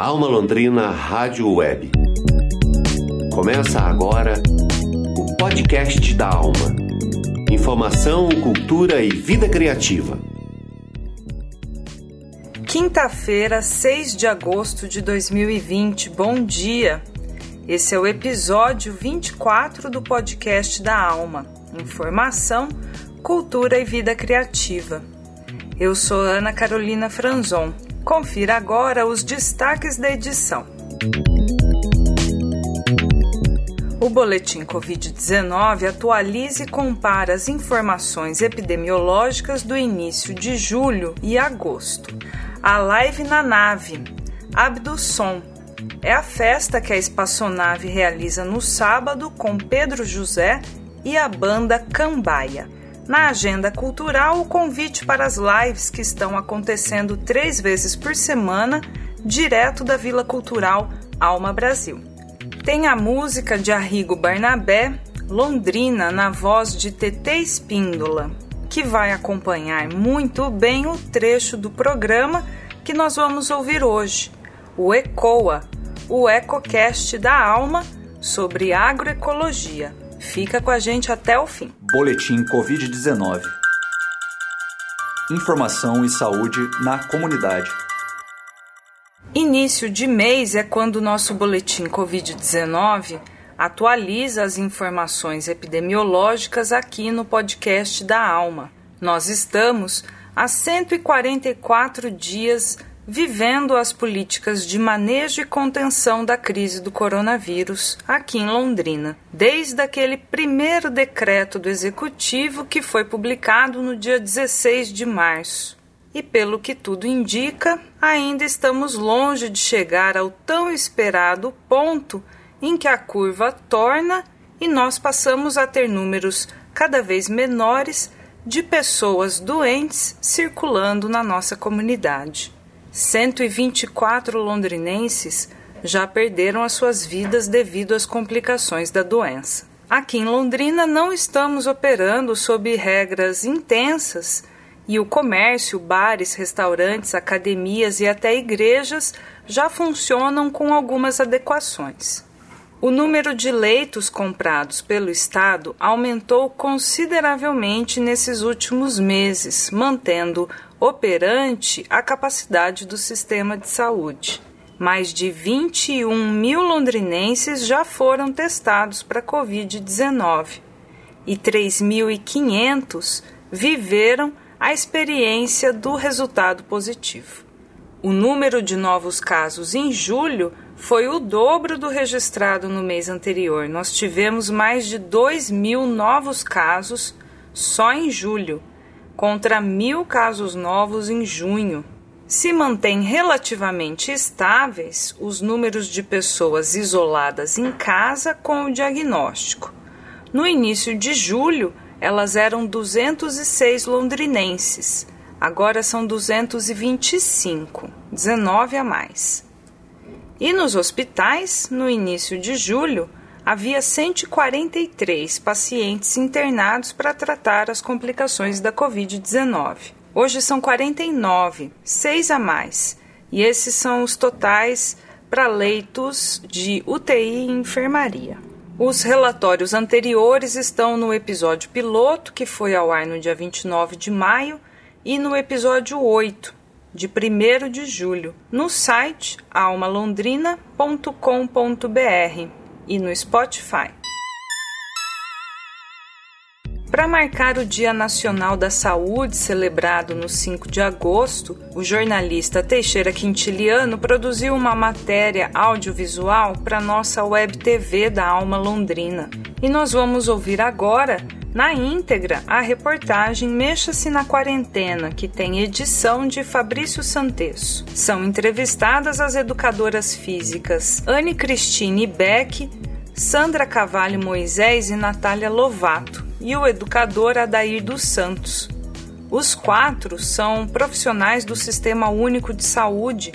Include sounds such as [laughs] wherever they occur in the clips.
Alma Londrina Rádio Web. Começa agora o podcast da Alma. Informação, cultura e vida criativa. Quinta-feira, 6 de agosto de 2020. Bom dia. Esse é o episódio 24 do podcast da Alma. Informação, cultura e vida criativa. Eu sou Ana Carolina Franzon. Confira agora os destaques da edição. O boletim Covid-19 atualiza e compara as informações epidemiológicas do início de julho e agosto. A live na nave, Abdusson, é a festa que a espaçonave realiza no sábado com Pedro José e a banda Cambaia. Na agenda cultural, o convite para as lives que estão acontecendo três vezes por semana, direto da Vila Cultural Alma Brasil. Tem a música de Arrigo Barnabé, Londrina, na voz de TT Espíndola, que vai acompanhar muito bem o trecho do programa que nós vamos ouvir hoje, o ECOA, o EcoCast da Alma sobre agroecologia. Fica com a gente até o fim. Boletim Covid-19. Informação e saúde na comunidade. Início de mês é quando o nosso boletim Covid-19 atualiza as informações epidemiológicas aqui no podcast da Alma. Nós estamos há 144 dias vivendo as políticas de manejo e contenção da crise do coronavírus aqui em Londrina, desde aquele primeiro decreto do executivo que foi publicado no dia 16 de março. E pelo que tudo indica, ainda estamos longe de chegar ao tão esperado ponto em que a curva torna e nós passamos a ter números cada vez menores de pessoas doentes circulando na nossa comunidade. 124 londrinenses já perderam as suas vidas devido às complicações da doença. Aqui em Londrina não estamos operando sob regras intensas e o comércio, bares, restaurantes, academias e até igrejas já funcionam com algumas adequações. O número de leitos comprados pelo Estado aumentou consideravelmente nesses últimos meses, mantendo operante a capacidade do sistema de saúde. Mais de 21 mil londrinenses já foram testados para Covid-19 e 3.500 viveram a experiência do resultado positivo. O número de novos casos em julho foi o dobro do registrado no mês anterior. Nós tivemos mais de 2 mil novos casos só em julho, contra mil casos novos em junho. Se mantém relativamente estáveis os números de pessoas isoladas em casa com o diagnóstico. No início de julho, elas eram 206 londrinenses, agora são 225, 19 a mais. E nos hospitais, no início de julho, havia 143 pacientes internados para tratar as complicações da Covid-19. Hoje são 49, seis a mais, e esses são os totais para leitos de UTI e enfermaria. Os relatórios anteriores estão no episódio piloto, que foi ao ar no dia 29 de maio, e no episódio 8, de 1 de julho, no site almalondrina.com.br e no Spotify. Para marcar o Dia Nacional da Saúde, celebrado no 5 de agosto, o jornalista Teixeira Quintiliano produziu uma matéria audiovisual para nossa web TV da Alma Londrina. E nós vamos ouvir agora, na íntegra, a reportagem Mexa-se na Quarentena, que tem edição de Fabrício Santesso. São entrevistadas as educadoras físicas Anne Cristine Beck, Sandra Cavalho Moisés e Natália Lovato e o educador Adair dos Santos. Os quatro são profissionais do Sistema Único de Saúde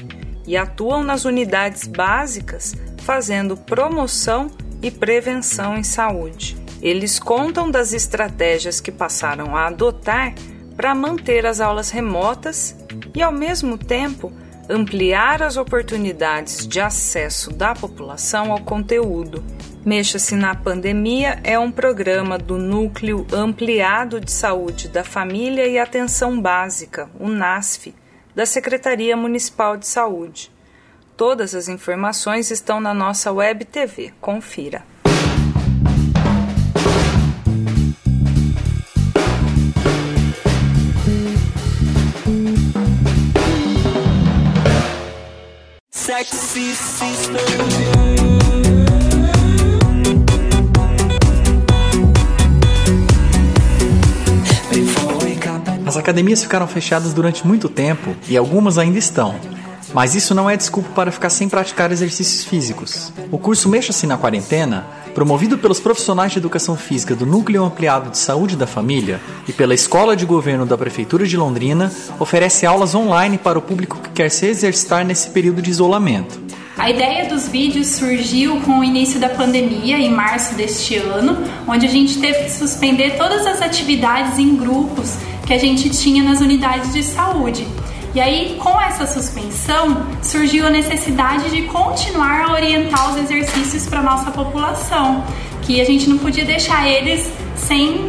e atuam nas unidades básicas fazendo promoção e prevenção em saúde. Eles contam das estratégias que passaram a adotar para manter as aulas remotas e, ao mesmo tempo, ampliar as oportunidades de acesso da população ao conteúdo. Mexa-se na Pandemia é um programa do Núcleo Ampliado de Saúde da Família e Atenção Básica, o NASF, da Secretaria Municipal de Saúde. Todas as informações estão na nossa web TV. Confira. As academias ficaram fechadas durante muito tempo e algumas ainda estão. Mas isso não é desculpa para ficar sem praticar exercícios físicos. O curso Mexa-se na Quarentena, promovido pelos profissionais de educação física do Núcleo Ampliado de Saúde da Família e pela Escola de Governo da Prefeitura de Londrina, oferece aulas online para o público que quer se exercitar nesse período de isolamento. A ideia dos vídeos surgiu com o início da pandemia, em março deste ano, onde a gente teve que suspender todas as atividades em grupos que a gente tinha nas unidades de saúde. E aí, com essa suspensão, surgiu a necessidade de continuar a orientar os exercícios para nossa população, que a gente não podia deixar eles sem,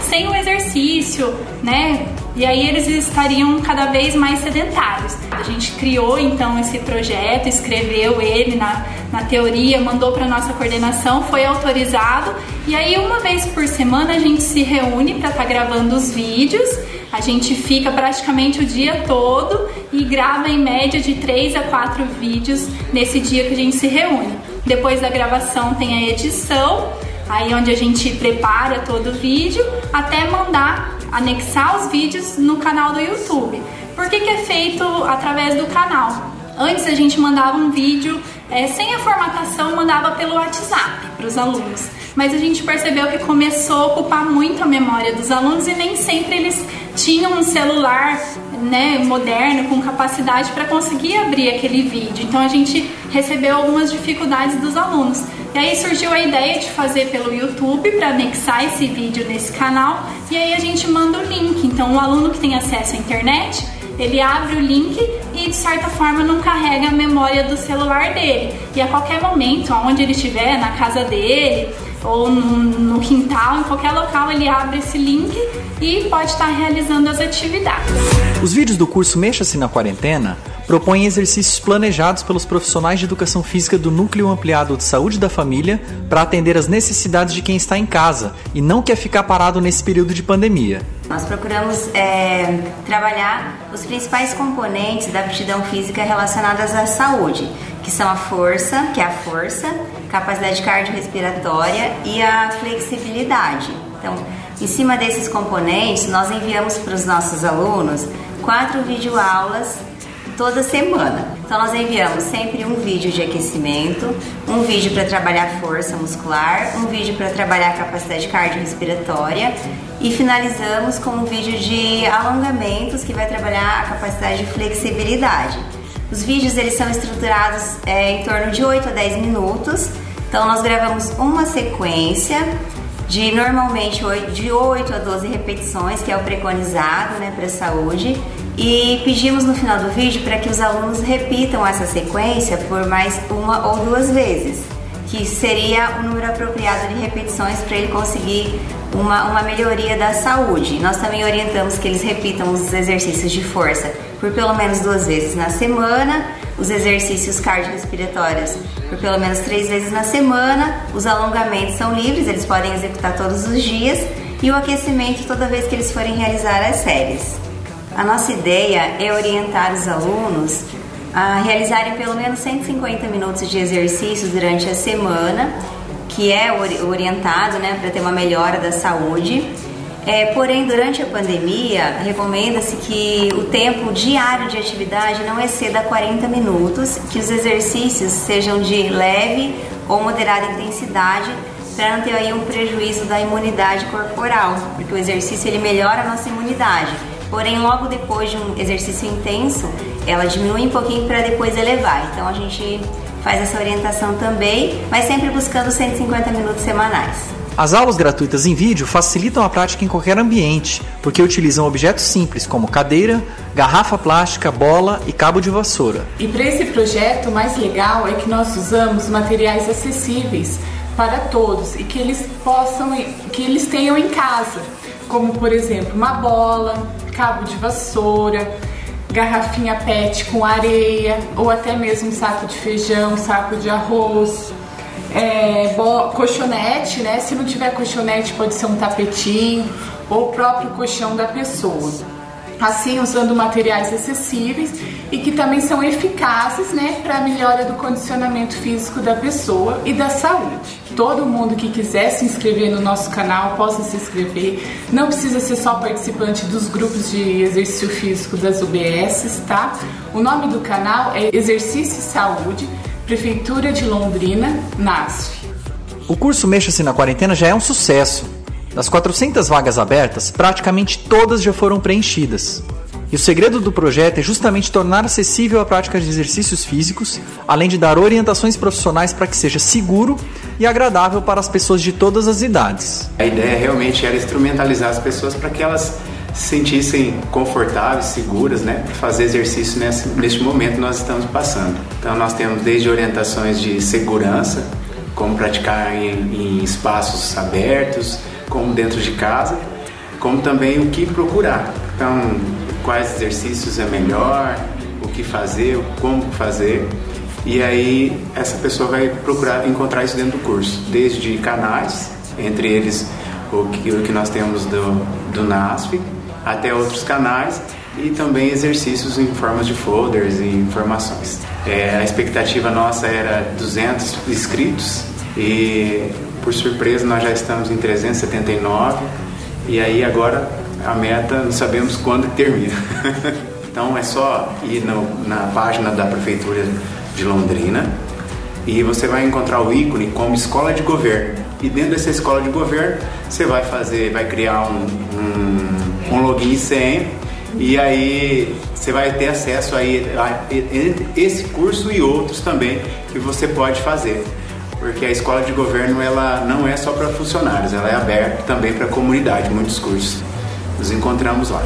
sem o exercício, né? E aí eles estariam cada vez mais sedentários. A gente criou então esse projeto, escreveu ele na, na teoria, mandou para nossa coordenação, foi autorizado. E aí uma vez por semana a gente se reúne para estar tá gravando os vídeos a gente fica praticamente o dia todo e grava em média de 3 a 4 vídeos nesse dia que a gente se reúne. Depois da gravação tem a edição, aí onde a gente prepara todo o vídeo até mandar anexar os vídeos no canal do YouTube. Por que, que é feito através do canal? Antes a gente mandava um vídeo é, sem a formatação, mandava pelo WhatsApp para os alunos. Mas a gente percebeu que começou a ocupar muito a memória dos alunos e nem sempre eles tinham um celular né, moderno com capacidade para conseguir abrir aquele vídeo. Então a gente recebeu algumas dificuldades dos alunos. E aí surgiu a ideia de fazer pelo YouTube para anexar esse vídeo nesse canal e aí a gente manda o link. Então o aluno que tem acesso à internet ele abre o link e de certa forma não carrega a memória do celular dele. E a qualquer momento, aonde ele estiver, na casa dele ou no, quintal, em qualquer local, ele abre esse link e pode estar realizando as atividades. Os vídeos do curso Mexa-se na Quarentena propõem exercícios planejados pelos profissionais de educação física do Núcleo Ampliado de Saúde da Família para atender as necessidades de quem está em casa e não quer ficar parado nesse período de pandemia. Nós procuramos é, trabalhar os principais componentes da aptidão física relacionadas à saúde, que são a força, que é a força, capacidade cardiorrespiratória e a flexibilidade. Então, em cima desses componentes, nós enviamos para os nossos alunos quatro videoaulas toda semana. Então nós enviamos sempre um vídeo de aquecimento, um vídeo para trabalhar força muscular, um vídeo para trabalhar capacidade cardiorrespiratória e finalizamos com um vídeo de alongamentos que vai trabalhar a capacidade de flexibilidade. Os vídeos eles são estruturados é, em torno de 8 a 10 minutos. Então nós gravamos uma sequência de normalmente 8, de 8 a 12 repetições, que é o preconizado né, para a saúde, e pedimos no final do vídeo para que os alunos repitam essa sequência por mais uma ou duas vezes, que seria o número apropriado de repetições para ele conseguir uma, uma melhoria da saúde. Nós também orientamos que eles repitam os exercícios de força por pelo menos duas vezes na semana, os exercícios cardiorrespiratórios por pelo menos três vezes na semana, os alongamentos são livres, eles podem executar todos os dias e o aquecimento toda vez que eles forem realizar as séries. A nossa ideia é orientar os alunos a realizarem pelo menos 150 minutos de exercícios durante a semana, que é orientado né, para ter uma melhora da saúde. É, porém, durante a pandemia, recomenda-se que o tempo diário de atividade não exceda 40 minutos, que os exercícios sejam de leve ou moderada intensidade, para não ter aí um prejuízo da imunidade corporal, porque o exercício ele melhora a nossa imunidade. Porém, logo depois de um exercício intenso, ela diminui um pouquinho para depois elevar. Então, a gente faz essa orientação também, mas sempre buscando 150 minutos semanais. As aulas gratuitas em vídeo facilitam a prática em qualquer ambiente, porque utilizam objetos simples como cadeira, garrafa plástica, bola e cabo de vassoura. E para esse projeto, o mais legal é que nós usamos materiais acessíveis para todos e que eles possam, que eles tenham em casa, como por exemplo uma bola, cabo de vassoura, garrafinha PET com areia ou até mesmo saco de feijão, saco de arroz, é, colchonete, né? Se não tiver colchonete, pode ser um tapetinho ou o próprio colchão da pessoa. Assim, usando materiais acessíveis e que também são eficazes né, para a melhora do condicionamento físico da pessoa e da saúde. Todo mundo que quiser se inscrever no nosso canal possa se inscrever. Não precisa ser só participante dos grupos de exercício físico das UBS, tá? O nome do canal é Exercício e Saúde Prefeitura de Londrina, NASF. O curso Mexa-se na Quarentena já é um sucesso. Das 400 vagas abertas, praticamente todas já foram preenchidas. E o segredo do projeto é justamente tornar acessível a prática de exercícios físicos, além de dar orientações profissionais para que seja seguro e agradável para as pessoas de todas as idades. A ideia realmente era instrumentalizar as pessoas para que elas se sentissem confortáveis, seguras, né, para fazer exercício nesse, neste momento que nós estamos passando. Então nós temos desde orientações de segurança, como praticar em, em espaços abertos, como dentro de casa, como também o que procurar. Então, quais exercícios é melhor, o que fazer, como fazer. E aí essa pessoa vai procurar encontrar isso dentro do curso, desde canais, entre eles o que, o que nós temos do, do NASF, até outros canais e também exercícios em formas de folders e informações. É, a expectativa nossa era 200 inscritos e por surpresa nós já estamos em 379 e aí agora a meta não sabemos quando termina. [laughs] então é só ir no, na página da prefeitura de Londrina e você vai encontrar o ícone como escola de governo. E dentro dessa escola de governo você vai fazer, vai criar um, um um login e senha e aí você vai ter acesso aí a esse curso e outros também que você pode fazer. Porque a escola de governo ela não é só para funcionários, ela é aberta também para a comunidade, muitos cursos. Nos encontramos lá.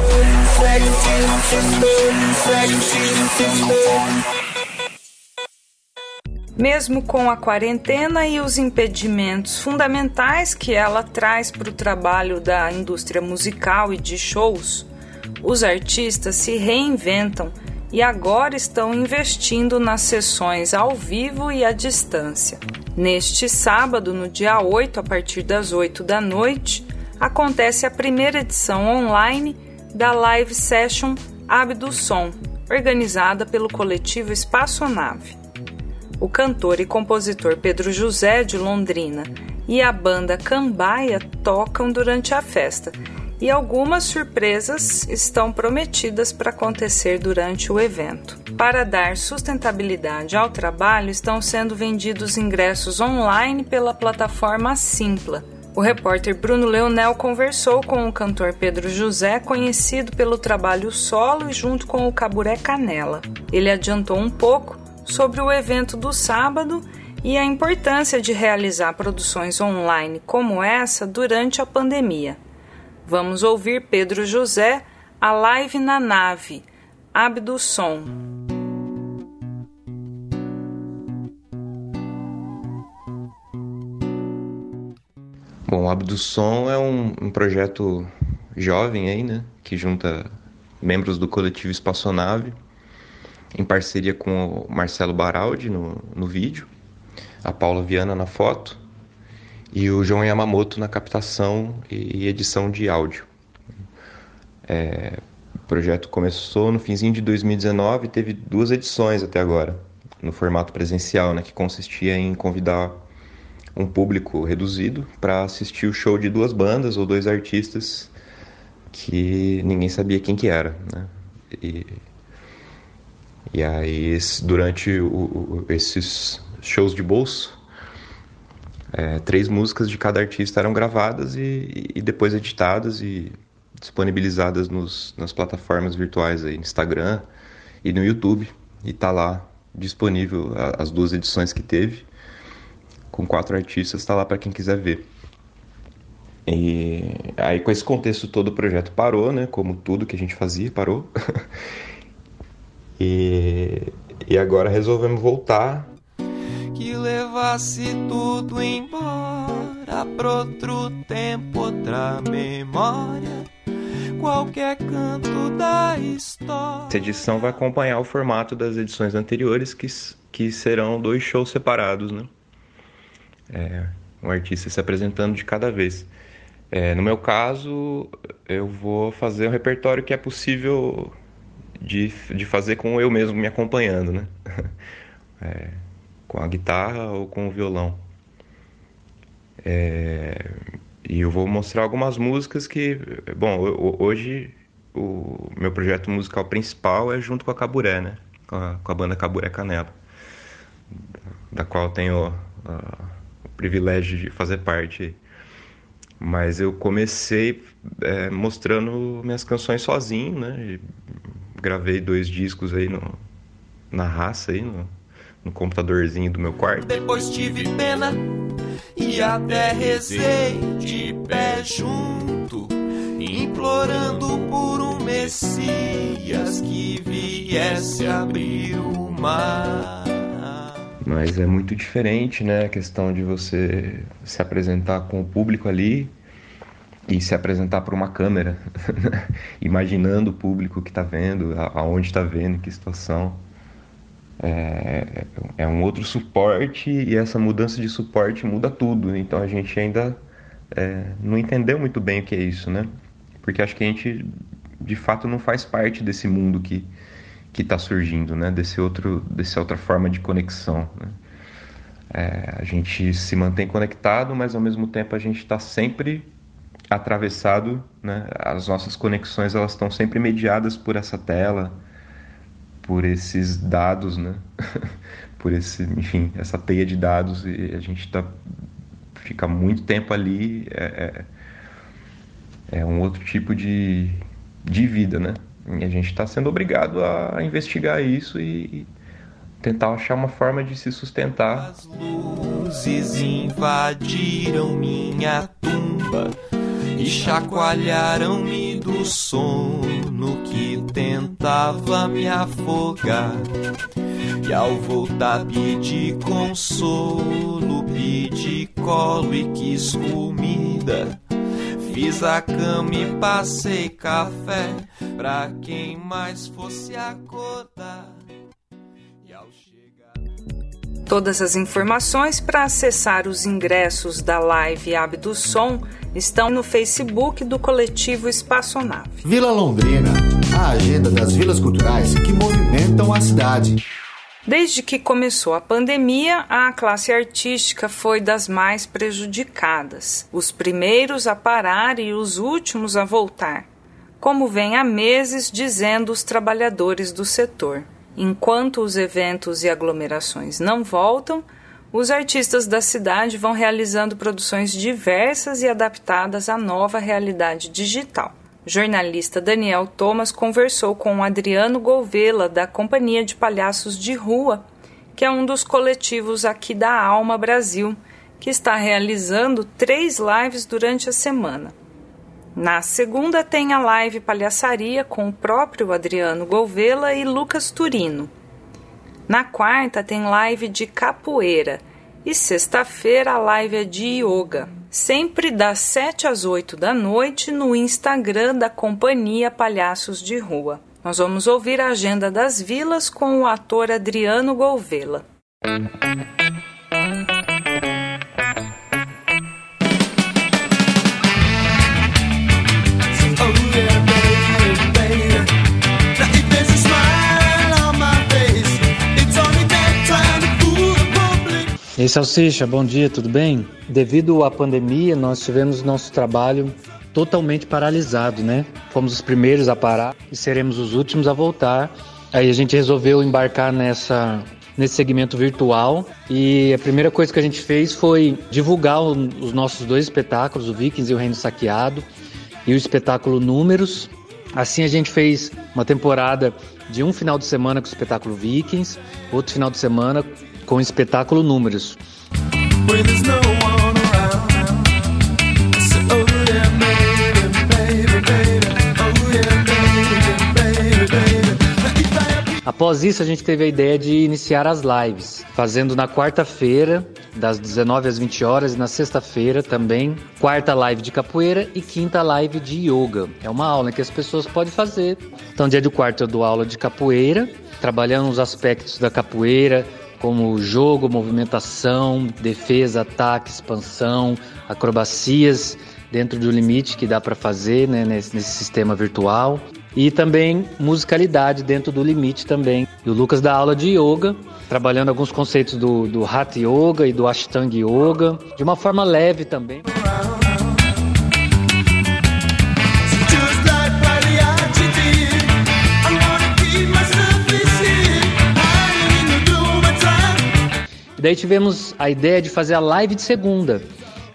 Mesmo com a quarentena e os impedimentos fundamentais que ela traz para o trabalho da indústria musical e de shows, os artistas se reinventam e agora estão investindo nas sessões ao vivo e à distância. Neste sábado, no dia 8, a partir das 8 da noite, acontece a primeira edição online da live session Som, organizada pelo coletivo Espaçonave o cantor e compositor Pedro José de Londrina e a banda Cambaia tocam durante a festa e algumas surpresas estão prometidas para acontecer durante o evento. Para dar sustentabilidade ao trabalho, estão sendo vendidos ingressos online pela plataforma Simpla. O repórter Bruno Leonel conversou com o cantor Pedro José, conhecido pelo trabalho solo e junto com o Caburé Canela. Ele adiantou um pouco sobre o evento do sábado e a importância de realizar produções online como essa durante a pandemia. Vamos ouvir Pedro José, a live na nave, Abdusson. Bom, o Abdusson é um, um projeto jovem aí, né, que junta membros do coletivo Espaçonave em parceria com o Marcelo Baraldi no, no vídeo, a Paula Viana na foto e o João Yamamoto na captação e edição de áudio. É, o projeto começou no finzinho de 2019 e teve duas edições até agora, no formato presencial, né, que consistia em convidar um público reduzido para assistir o show de duas bandas ou dois artistas que ninguém sabia quem que era, né? E e aí, durante o, esses shows de bolso, é, três músicas de cada artista eram gravadas e, e depois editadas e disponibilizadas nos, nas plataformas virtuais aí, no Instagram e no YouTube. E tá lá disponível as duas edições que teve, com quatro artistas, tá lá para quem quiser ver. E aí com esse contexto todo o projeto parou, né? Como tudo que a gente fazia parou. [laughs] e, e agora resolvemos voltar. Que levasse tudo embora para outro tempo, outra memória qualquer canto da história. Essa edição vai acompanhar o formato das edições anteriores, que, que serão dois shows separados, né? É, um artista se apresentando de cada vez. É, no meu caso, eu vou fazer um repertório que é possível de, de fazer com eu mesmo me acompanhando, né? [laughs] É, com a guitarra ou com o violão. É, e eu vou mostrar algumas músicas que, bom, hoje o meu projeto musical principal é junto com a Caburé, né? Com a, com a banda Caburé Canela, da qual tenho uh, privilégio de fazer parte. Mas eu comecei é, mostrando minhas canções sozinho, né? E gravei dois discos aí no, na raça aí, no, no computadorzinho do meu quarto. Depois tive pena e até rezei de pé junto, implorando por um Messias que viesse abrir o mar. Mas é muito diferente, né? A questão de você se apresentar com o público ali e se apresentar para uma câmera, [laughs] imaginando o público que está vendo, aonde está vendo, que situação é, é um outro suporte e essa mudança de suporte muda tudo. Então a gente ainda é, não entendeu muito bem o que é isso, né? Porque acho que a gente de fato não faz parte desse mundo que que está surgindo, né? Desse outro, dessa outra forma de conexão. Né? É, a gente se mantém conectado, mas ao mesmo tempo a gente está sempre atravessado, né? As nossas conexões elas estão sempre mediadas por essa tela, por esses dados, né? [laughs] por esse, enfim, essa teia de dados e a gente tá, fica muito tempo ali. É, é, é um outro tipo de, de vida, né? E a gente está sendo obrigado a investigar isso e tentar achar uma forma de se sustentar. As luzes invadiram minha tumba e chacoalharam-me do sono que tentava me afogar. E ao voltar pedi consolo, pedi colo e quis comida. Fiz a cama e passei café pra quem mais fosse acordar. Todas as informações para acessar os ingressos da live Abdusson estão no Facebook do coletivo Espaçonave. Vila Londrina, a agenda das vilas culturais que movimentam a cidade. Desde que começou a pandemia, a classe artística foi das mais prejudicadas, os primeiros a parar e os últimos a voltar, como vem há meses dizendo os trabalhadores do setor. Enquanto os eventos e aglomerações não voltam, os artistas da cidade vão realizando produções diversas e adaptadas à nova realidade digital. Jornalista Daniel Thomas conversou com Adriano Gouveia, da Companhia de Palhaços de Rua, que é um dos coletivos aqui da Alma Brasil, que está realizando três lives durante a semana. Na segunda tem a live Palhaçaria com o próprio Adriano Gouveia e Lucas Turino. Na quarta tem live de capoeira e sexta-feira a live é de yoga. Sempre das 7 às 8 da noite no Instagram da Companhia Palhaços de Rua. Nós vamos ouvir a agenda das vilas com o ator Adriano Ei, Salsicha, bom dia, tudo bem? Devido à pandemia, nós tivemos nosso trabalho totalmente paralisado, né? Fomos os primeiros a parar e seremos os últimos a voltar. Aí a gente resolveu embarcar nessa nesse segmento virtual e a primeira coisa que a gente fez foi divulgar os nossos dois espetáculos, o Vikings e o Reino Saqueado e o espetáculo Números. Assim a gente fez uma temporada de um final de semana com o espetáculo Vikings, outro final de semana com o espetáculo Números. Após isso, a gente teve a ideia de iniciar as lives, fazendo na quarta-feira, das 19 às 20 horas, e na sexta-feira também, quarta live de capoeira e quinta live de yoga. É uma aula que as pessoas podem fazer. Então, dia de quarto eu dou aula de capoeira, trabalhando os aspectos da capoeira, como jogo, movimentação, defesa, ataque, expansão, acrobacias dentro do limite que dá para fazer né, nesse, nesse sistema virtual e também musicalidade dentro do limite também. E o Lucas dá aula de yoga, trabalhando alguns conceitos do, do Hatha Yoga e do Ashtanga Yoga, de uma forma leve também. Daí tivemos a ideia de fazer a live de segunda,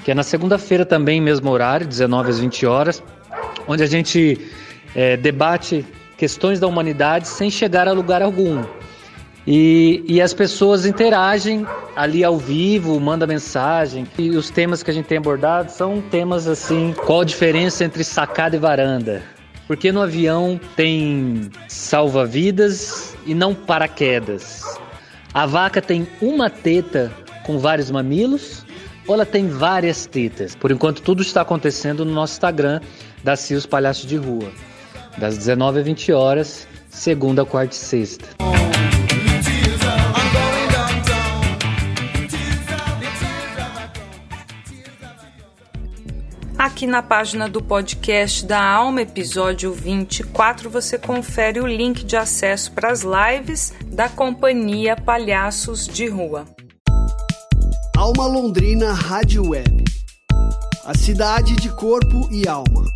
que é na segunda-feira também, mesmo horário, 19 às 20 horas, onde a gente é, debate questões da humanidade sem chegar a lugar algum. E, e, as pessoas interagem ali ao vivo, manda mensagem. E os temas que a gente tem abordado são temas assim: qual a diferença entre sacada e varanda? Por que no avião tem salva-vidas e não paraquedas? A vaca tem uma teta com vários mamilos ou ela tem várias tetas? Por enquanto, tudo está acontecendo no nosso Instagram da Cios Palhaços de Rua das 19 às 20 horas, segunda, quarta e sexta. Aqui na página do podcast da Alma, episódio 24, você confere o link de acesso para as lives da companhia Palhaços de Rua. Alma Londrina Rádio Web. A cidade de corpo e alma.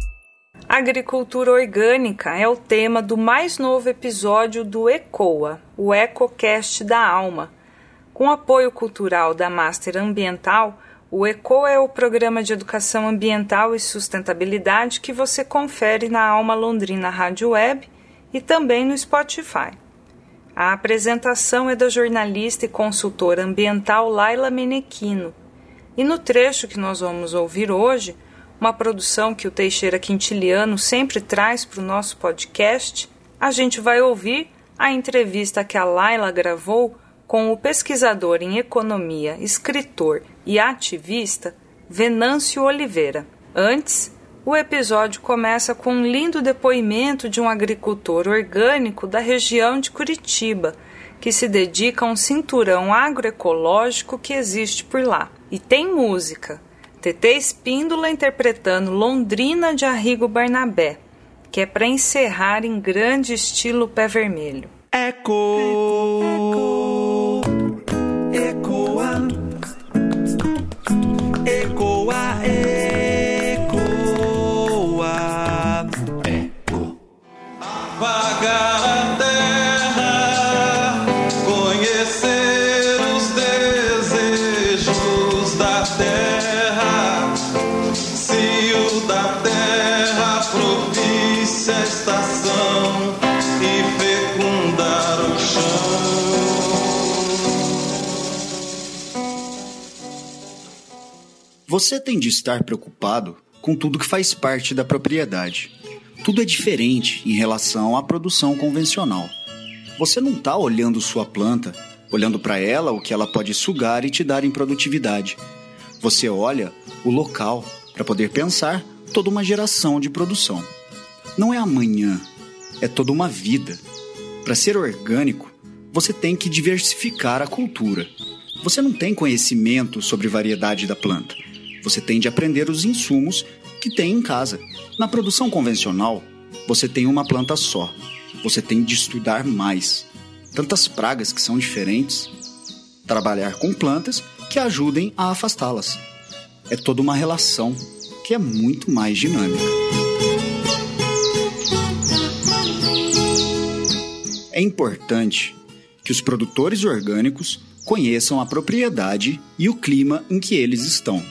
Agricultura orgânica é o tema do mais novo episódio do ECOA, o EcoCast da Alma. Com apoio cultural da Master Ambiental, o ECOA é o programa de educação ambiental e sustentabilidade que você confere na Alma Londrina Rádio Web e também no Spotify. A apresentação é da jornalista e consultora ambiental Laila Menequino. E no trecho que nós vamos ouvir hoje, uma produção que o Teixeira Quintiliano sempre traz para o nosso podcast, a gente vai ouvir a entrevista que a Laila gravou com o pesquisador em economia, escritor e ativista Venâncio Oliveira. Antes, o episódio começa com um lindo depoimento de um agricultor orgânico da região de Curitiba, que se dedica a um cinturão agroecológico que existe por lá. E tem música. TT Espíndola interpretando Londrina de Arrigo Barnabé, que é para encerrar em grande estilo pé vermelho. Eco, ecoa, ecoa, ecoa, eco. Vagar a terra, conhecer os desejos da terra. Se o da terra propícia a estação Você tem de estar preocupado com tudo que faz parte da propriedade. Tudo é diferente em relação à produção convencional. Você não está olhando sua planta, olhando para ela o que ela pode sugar e te dar em produtividade. Você olha o local para poder pensar toda uma geração de produção. Não é amanhã, é toda uma vida. Para ser orgânico, você tem que diversificar a cultura. Você não tem conhecimento sobre variedade da planta. Você tem de aprender os insumos que tem em casa. Na produção convencional, você tem uma planta só. Você tem de estudar mais. Tantas pragas que são diferentes. Trabalhar com plantas que ajudem a afastá-las. É toda uma relação que é muito mais dinâmica. É importante que os produtores orgânicos conheçam a propriedade e o clima em que eles estão.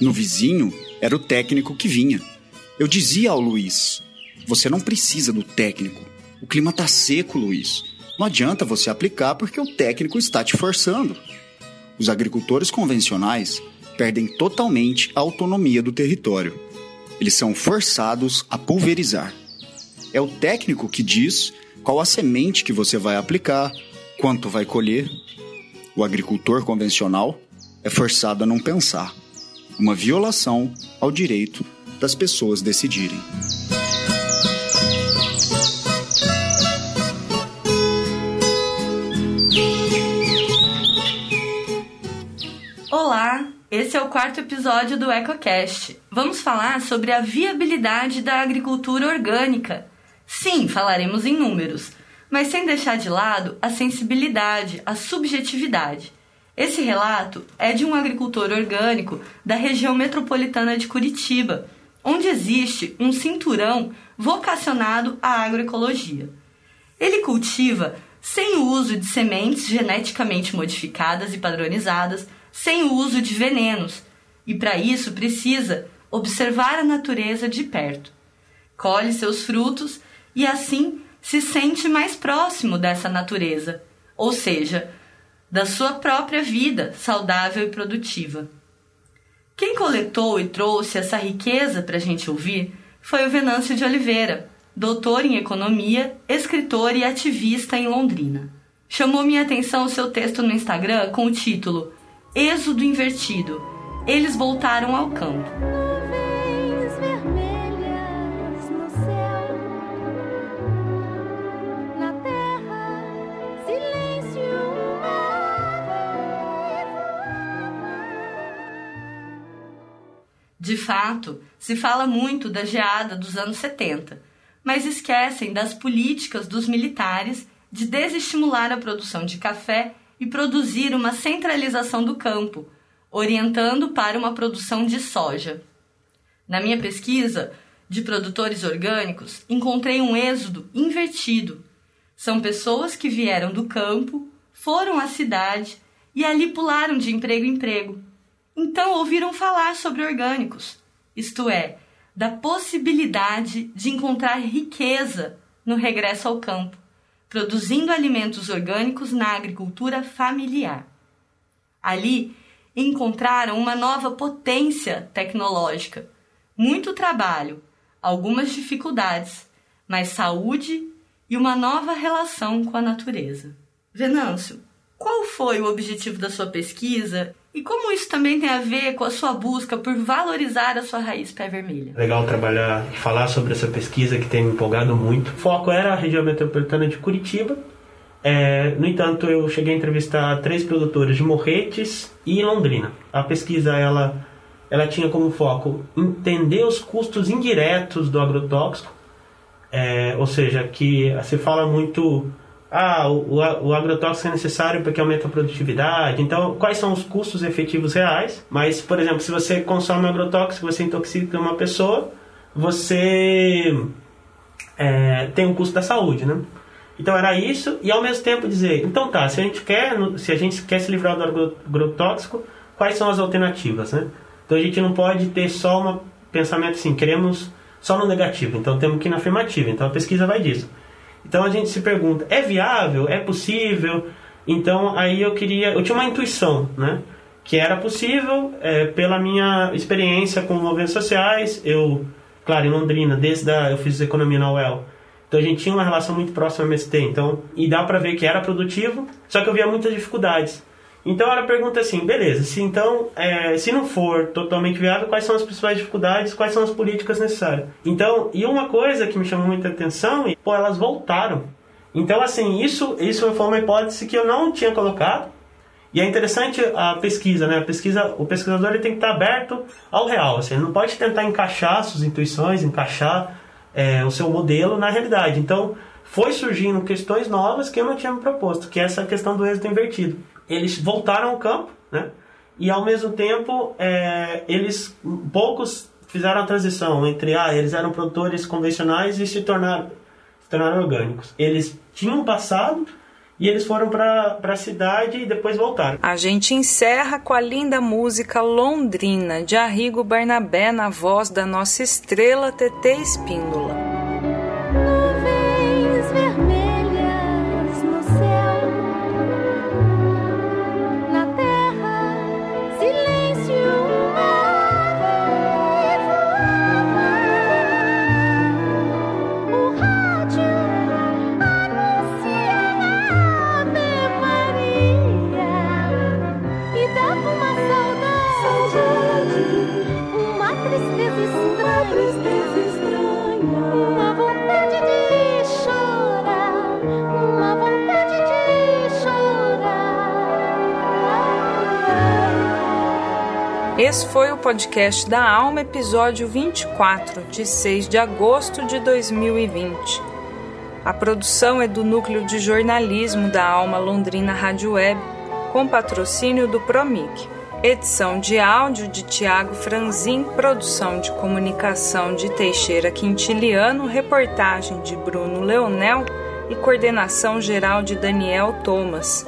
No vizinho era o técnico que vinha. Eu dizia ao Luiz: Você não precisa do técnico. O clima tá seco, Luiz. Não adianta você aplicar porque o técnico está te forçando. Os agricultores convencionais perdem totalmente a autonomia do território. Eles são forçados a pulverizar. É o técnico que diz qual a semente que você vai aplicar, quanto vai colher. O agricultor convencional é forçado a não pensar. Uma violação ao direito das pessoas decidirem. Olá, esse é o quarto episódio do EcoCast. Vamos falar sobre a viabilidade da agricultura orgânica. Sim, falaremos em números, mas sem deixar de lado a sensibilidade, a subjetividade. Esse relato é de um agricultor orgânico da região metropolitana de Curitiba, onde existe um cinturão vocacionado à agroecologia. Ele cultiva sem o uso de sementes geneticamente modificadas e padronizadas, sem o uso de venenos, e para isso precisa observar a natureza de perto. Colhe seus frutos e assim se sente mais próximo dessa natureza, ou seja, da sua própria vida saudável e produtiva. Quem coletou e trouxe essa riqueza para a gente ouvir foi o Venâncio de Oliveira, doutor em economia, escritor e ativista em Londrina. Chamou minha atenção o seu texto no Instagram com o título Êxodo Invertido. Eles voltaram ao campo. De fato, se fala muito da geada dos anos 70, mas esquecem das políticas dos militares de desestimular a produção de café e produzir uma centralização do campo, orientando para uma produção de soja. Na minha pesquisa de produtores orgânicos, encontrei um êxodo invertido. São pessoas que vieram do campo, foram à cidade e ali pularam de emprego em emprego então ouviram falar sobre orgânicos, isto é, da possibilidade de encontrar riqueza no regresso ao campo, produzindo alimentos orgânicos na agricultura familiar. Ali encontraram uma nova potência tecnológica, muito trabalho, algumas dificuldades, mas saúde e uma nova relação com a natureza. Venâncio, qual foi o objetivo da sua pesquisa e como isso também tem a ver com a sua busca por valorizar a sua raiz pé vermelha? Legal trabalhar e falar sobre essa pesquisa que tem me empolgado muito. O foco era a região metropolitana de Curitiba. É, no entanto, eu cheguei a entrevistar três produtores de Morretes e Londrina. A pesquisa ela, ela tinha como foco entender os custos indiretos do agrotóxico, é, ou seja, que se fala muito ah, o, o agrotóxico é necessário porque aumenta a produtividade. Então, quais são os custos efetivos reais? Mas, por exemplo, se você consome agrotóxico, você intoxica uma pessoa, você é, tem um custo da saúde, né? Então era isso e ao mesmo tempo dizer, então tá, se a gente quer, se a gente quer se livrar do agrotóxico, quais são as alternativas, né? Então a gente não pode ter só um pensamento assim, queremos só no negativo, então temos que ir na afirmativa. Então a pesquisa vai disso. Então a gente se pergunta, é viável? É possível? Então aí eu queria, eu tinha uma intuição, né? Que era possível é, pela minha experiência com movimentos sociais. Eu, claro, em Londrina, desde a, eu fiz economia na UEL. Então a gente tinha uma relação muito próxima ao MST. Então, e dá para ver que era produtivo, só que eu via muitas dificuldades. Então ela pergunta assim, beleza, se então, é, se não for totalmente viável, quais são as principais dificuldades, quais são as políticas necessárias? Então, e uma coisa que me chamou muita atenção, e, pô, elas voltaram. Então, assim, isso, isso foi uma hipótese que eu não tinha colocado, e é interessante a pesquisa, né? A pesquisa, o pesquisador ele tem que estar aberto ao real, assim, ele não pode tentar encaixar suas intuições, encaixar é, o seu modelo na realidade. Então, foi surgindo questões novas que eu não tinha me proposto, que é essa questão do êxito invertido eles voltaram ao campo, né? E ao mesmo tempo, é, eles poucos fizeram a transição entre ah, eles eram produtores convencionais e se tornaram, se tornaram orgânicos. Eles tinham passado e eles foram para a cidade e depois voltaram. A gente encerra com a linda música Londrina de Arrigo Barnabé na voz da nossa estrela TT Espíndola. Esse foi o podcast da Alma, episódio 24, de 6 de agosto de 2020. A produção é do Núcleo de Jornalismo da Alma Londrina Rádio Web, com patrocínio do Promic. Edição de áudio de Tiago Franzin, produção de comunicação de Teixeira Quintiliano, reportagem de Bruno Leonel e coordenação geral de Daniel Thomas.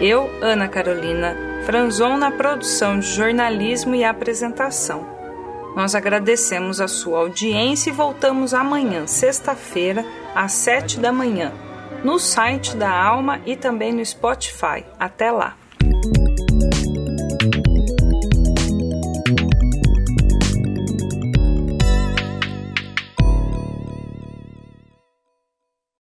Eu, Ana Carolina Franzon, na produção de jornalismo e apresentação. Nós agradecemos a sua audiência e voltamos amanhã, sexta-feira, às sete da manhã, no site da Alma e também no Spotify. Até lá!